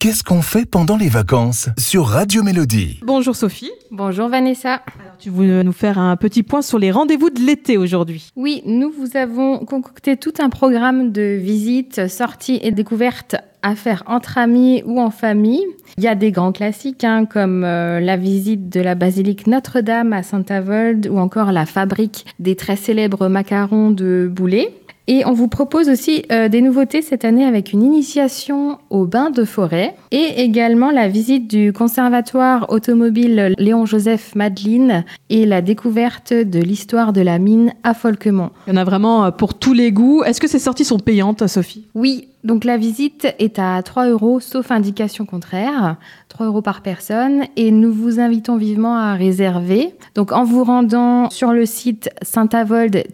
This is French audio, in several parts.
Qu'est-ce qu'on fait pendant les vacances sur Radio Mélodie Bonjour Sophie. Bonjour Vanessa. Alors, tu veux nous faire un petit point sur les rendez-vous de l'été aujourd'hui? Oui, nous vous avons concocté tout un programme de visites, sorties et découvertes à faire entre amis ou en famille. Il y a des grands classiques hein, comme euh, la visite de la basilique Notre-Dame à Saint-Avold ou encore la fabrique des très célèbres macarons de Boulet. Et on vous propose aussi euh, des nouveautés cette année avec une initiation au bain de forêt et également la visite du conservatoire automobile Léon-Joseph Madeline et la découverte de l'histoire de la mine à Folkemont. Il y en a vraiment euh, pour tous les goûts. Est-ce que ces sorties sont payantes, Sophie? Oui, donc la visite est à 3 euros sauf indication contraire, 3 euros par personne et nous vous invitons vivement à réserver. Donc en vous rendant sur le site saint-avold-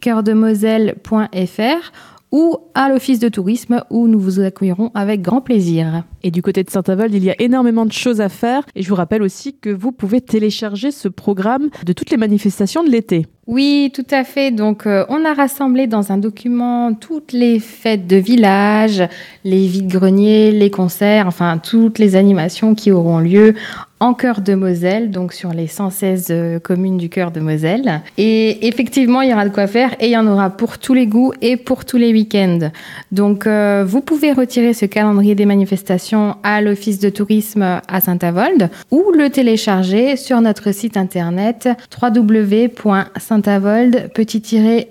cœurdemoselle.fr ou à l'office de tourisme où nous vous accueillerons avec grand plaisir. Et du côté de Saint-Avold, il y a énormément de choses à faire. Et je vous rappelle aussi que vous pouvez télécharger ce programme de toutes les manifestations de l'été. Oui, tout à fait. Donc, euh, on a rassemblé dans un document toutes les fêtes de village, les vides-greniers, les concerts, enfin toutes les animations qui auront lieu en cœur de Moselle, donc sur les 116 euh, communes du cœur de Moselle. Et effectivement, il y aura de quoi faire et il y en aura pour tous les goûts et pour tous les week-ends. Donc, euh, vous pouvez retirer ce calendrier des manifestations à l'office de tourisme à Saint-Avold ou le télécharger sur notre site internet www.saintavold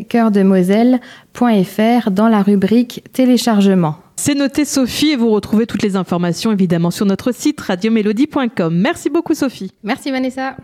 cœur de Moselle.fr dans la rubrique téléchargement. C'est noté Sophie et vous retrouvez toutes les informations évidemment sur notre site radiomélodie.com. Merci beaucoup Sophie. Merci Vanessa.